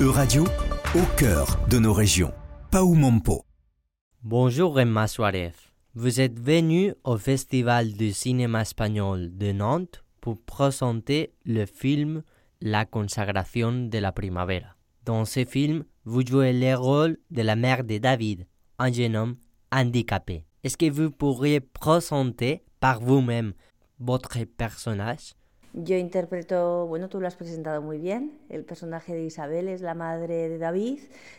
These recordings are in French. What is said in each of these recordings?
E-Radio, au cœur de nos régions. Paumompo. Bonjour Emma Suarez. Vous êtes venu au Festival du cinéma espagnol de Nantes pour présenter le film La consagration de la primavera. Dans ce film, vous jouez le rôle de la mère de David, un jeune homme handicapé. Est-ce que vous pourriez présenter par vous-même votre personnage? Yo interpreto, bueno, tú lo has presentado muy bien. El personaje de Isabel es la madre de David.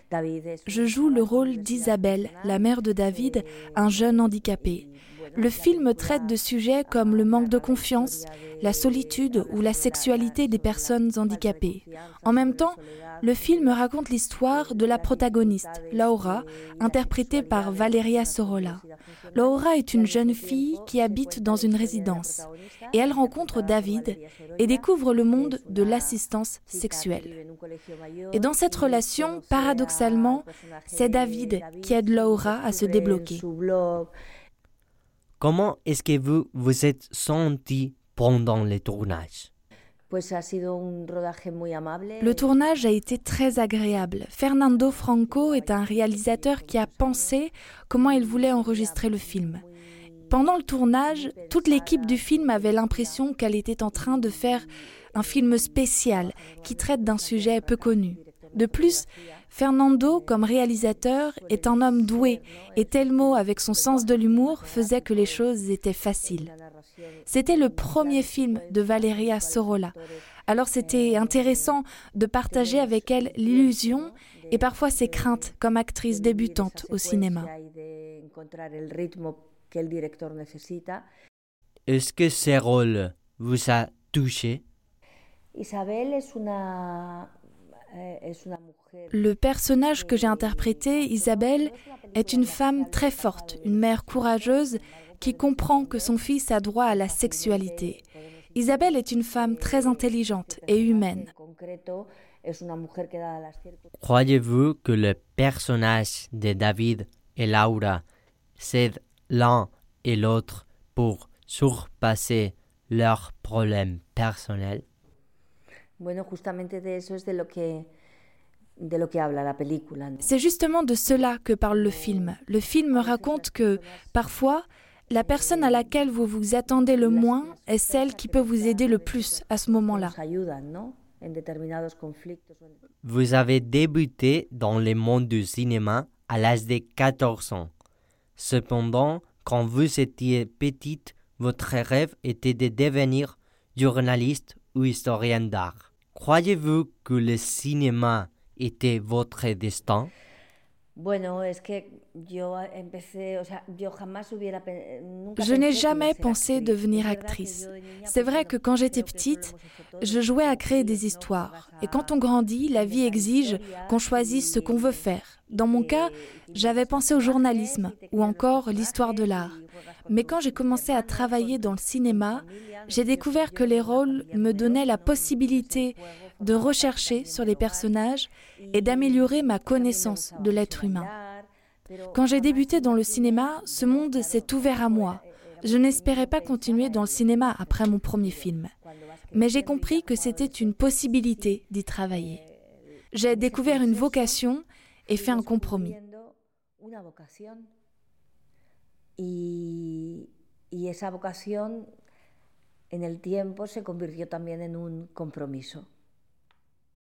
David es Je joue le rôle d'Isabelle, la mère de David, un jeune handicapé. Le film traite de sujets comme le manque de confiance, la solitude ou la sexualité des personnes handicapées. En même temps, le film raconte l'histoire de la protagoniste, Laura, interprétée par Valeria Sorolla. Laura est une jeune fille qui habite dans une résidence et elle rencontre David et découvre le monde de l'assistance sexuelle. Et dans cette relation, paradoxalement, c'est David qui aide Laura à se débloquer. Comment est-ce que vous vous êtes senti pendant le tournage? Le tournage a été très agréable. Fernando Franco est un réalisateur qui a pensé comment il voulait enregistrer le film. Pendant le tournage, toute l'équipe du film avait l'impression qu'elle était en train de faire un film spécial qui traite d'un sujet peu connu. De plus, Fernando, comme réalisateur, est un homme doué et Telmo, avec son sens de l'humour, faisait que les choses étaient faciles. C'était le premier film de Valeria Sorolla. Alors c'était intéressant de partager avec elle l'illusion et parfois ses craintes comme actrice débutante au cinéma. Est-ce que ce rôle vous a touché? Le personnage que j'ai interprété, Isabelle, est une femme très forte, une mère courageuse qui comprend que son fils a droit à la sexualité. Isabelle est une femme très intelligente et humaine. Croyez-vous que le personnage de David et Laura s'aident l'un et l'autre pour surpasser leurs problèmes personnels? C'est justement de cela que parle le film. Le film raconte que, parfois, la personne à laquelle vous vous attendez le moins est celle qui peut vous aider le plus à ce moment-là. Vous avez débuté dans le monde du cinéma à l'âge de 14 ans. Cependant, quand vous étiez petite, votre rêve était de devenir journaliste ou historien d'art. Croyez-vous que le cinéma était votre destin? Je n'ai jamais pensé devenir actrice. C'est vrai que quand j'étais petite, je jouais à créer des histoires. Et quand on grandit, la vie exige qu'on choisisse ce qu'on veut faire. Dans mon cas, j'avais pensé au journalisme ou encore l'histoire de l'art. Mais quand j'ai commencé à travailler dans le cinéma, j'ai découvert que les rôles me donnaient la possibilité de rechercher sur les personnages et d'améliorer ma connaissance de l'être humain. Quand j'ai débuté dans le cinéma, ce monde s'est ouvert à moi. Je n'espérais pas continuer dans le cinéma après mon premier film, mais j'ai compris que c'était une possibilité d'y travailler. J'ai découvert une vocation et fait un compromis. Esa vocación en el tiempo se convirtió también en un compromiso.